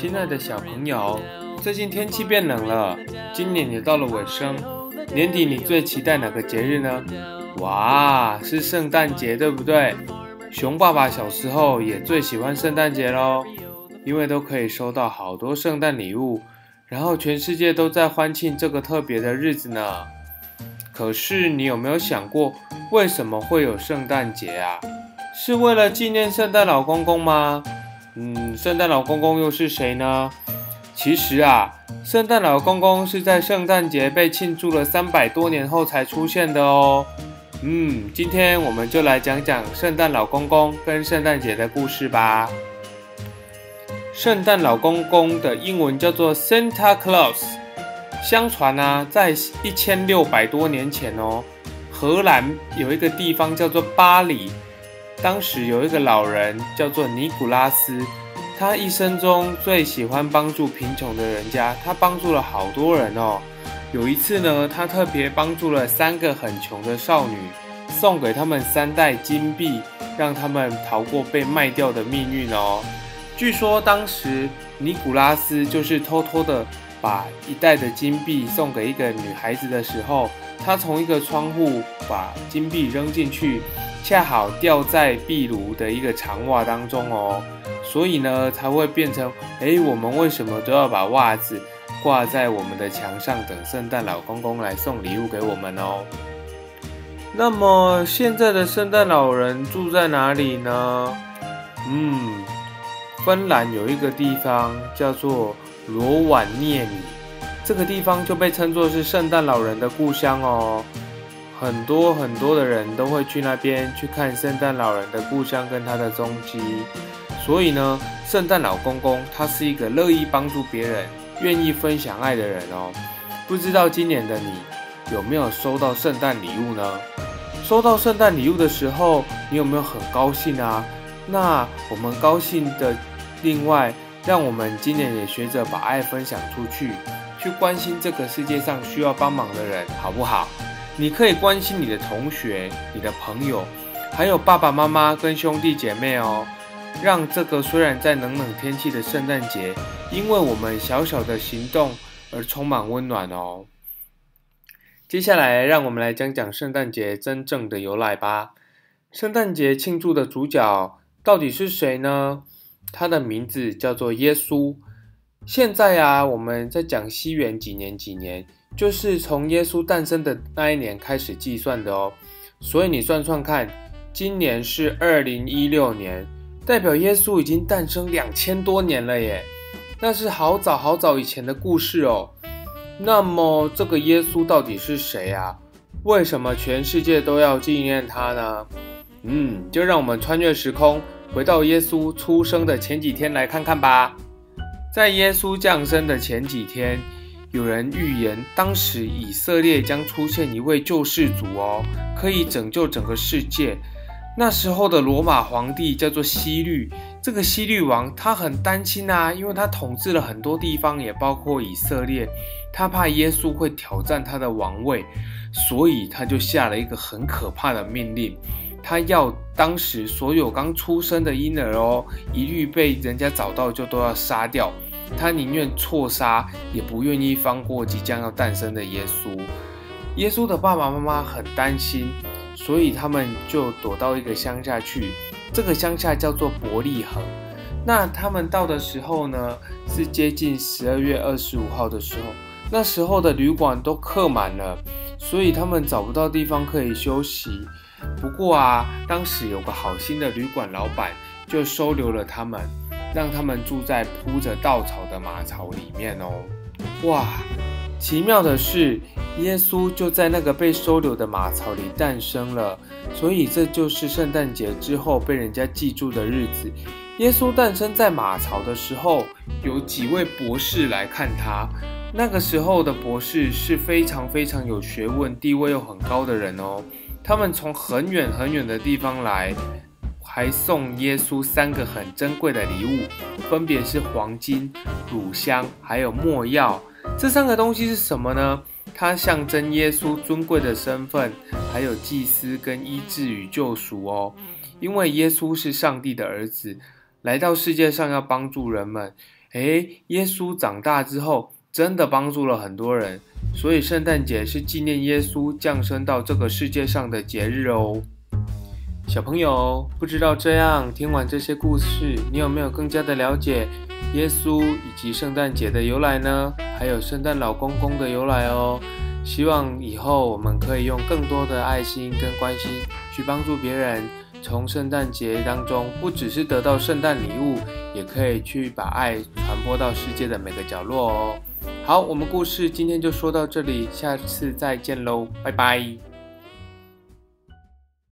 亲爱的小朋友，最近天气变冷了，今年也到了尾声，年底你最期待哪个节日呢？哇，是圣诞节，对不对？熊爸爸小时候也最喜欢圣诞节喽，因为都可以收到好多圣诞礼物，然后全世界都在欢庆这个特别的日子呢。可是你有没有想过，为什么会有圣诞节啊？是为了纪念圣诞老公公吗？嗯，圣诞老公公又是谁呢？其实啊，圣诞老公公是在圣诞节被庆祝了三百多年后才出现的哦。嗯，今天我们就来讲讲圣诞老公公跟圣诞节的故事吧。圣诞老公公的英文叫做 Santa Claus。相传啊，在一千六百多年前哦，荷兰有一个地方叫做巴黎。当时有一个老人叫做尼古拉斯，他一生中最喜欢帮助贫穷的人家，他帮助了好多人哦。有一次呢，他特别帮助了三个很穷的少女，送给他们三袋金币，让他们逃过被卖掉的命运哦。据说当时尼古拉斯就是偷偷的把一袋的金币送给一个女孩子的时候，他从一个窗户把金币扔进去。恰好掉在壁炉的一个长袜当中哦，所以呢才会变成哎，我们为什么都要把袜子挂在我们的墙上，等圣诞老公公来送礼物给我们哦？那么现在的圣诞老人住在哪里呢？嗯，芬兰有一个地方叫做罗瓦涅米，这个地方就被称作是圣诞老人的故乡哦。很多很多的人都会去那边去看圣诞老人的故乡跟他的踪迹，所以呢，圣诞老公公他是一个乐意帮助别人、愿意分享爱的人哦。不知道今年的你有没有收到圣诞礼物呢？收到圣诞礼物的时候，你有没有很高兴啊？那我们高兴的，另外让我们今年也学着把爱分享出去，去关心这个世界上需要帮忙的人，好不好？你可以关心你的同学、你的朋友，还有爸爸妈妈跟兄弟姐妹哦，让这个虽然在冷冷天气的圣诞节，因为我们小小的行动而充满温暖哦。接下来，让我们来讲讲圣诞节真正的由来吧。圣诞节庆祝的主角到底是谁呢？他的名字叫做耶稣。现在啊，我们在讲西元几年几年。就是从耶稣诞生的那一年开始计算的哦，所以你算算看，今年是二零一六年，代表耶稣已经诞生两千多年了耶，那是好早好早以前的故事哦。那么这个耶稣到底是谁啊？为什么全世界都要纪念他呢？嗯，就让我们穿越时空，回到耶稣出生的前几天来看看吧。在耶稣降生的前几天。有人预言，当时以色列将出现一位救世主哦，可以拯救整个世界。那时候的罗马皇帝叫做希律，这个希律王他很担心啊，因为他统治了很多地方，也包括以色列，他怕耶稣会挑战他的王位，所以他就下了一个很可怕的命令，他要当时所有刚出生的婴儿哦，一律被人家找到就都要杀掉。他宁愿错杀，也不愿意放过即将要诞生的耶稣。耶稣的爸爸妈妈很担心，所以他们就躲到一个乡下去。这个乡下叫做伯利恒。那他们到的时候呢，是接近十二月二十五号的时候。那时候的旅馆都客满了，所以他们找不到地方可以休息。不过啊，当时有个好心的旅馆老板就收留了他们。让他们住在铺着稻草的马槽里面哦。哇，奇妙的是，耶稣就在那个被收留的马槽里诞生了。所以这就是圣诞节之后被人家记住的日子。耶稣诞生在马槽的时候，有几位博士来看他。那个时候的博士是非常非常有学问、地位又很高的人哦。他们从很远很远的地方来。还送耶稣三个很珍贵的礼物，分别是黄金、乳香，还有没药。这三个东西是什么呢？它象征耶稣尊贵的身份，还有祭司跟医治与救赎哦。因为耶稣是上帝的儿子，来到世界上要帮助人们，诶，耶稣长大之后真的帮助了很多人，所以圣诞节是纪念耶稣降生到这个世界上的节日哦。小朋友，不知道这样听完这些故事，你有没有更加的了解耶稣以及圣诞节的由来呢？还有圣诞老公公的由来哦。希望以后我们可以用更多的爱心跟关心去帮助别人。从圣诞节当中，不只是得到圣诞礼物，也可以去把爱传播到世界的每个角落哦。好，我们故事今天就说到这里，下次再见喽，拜拜。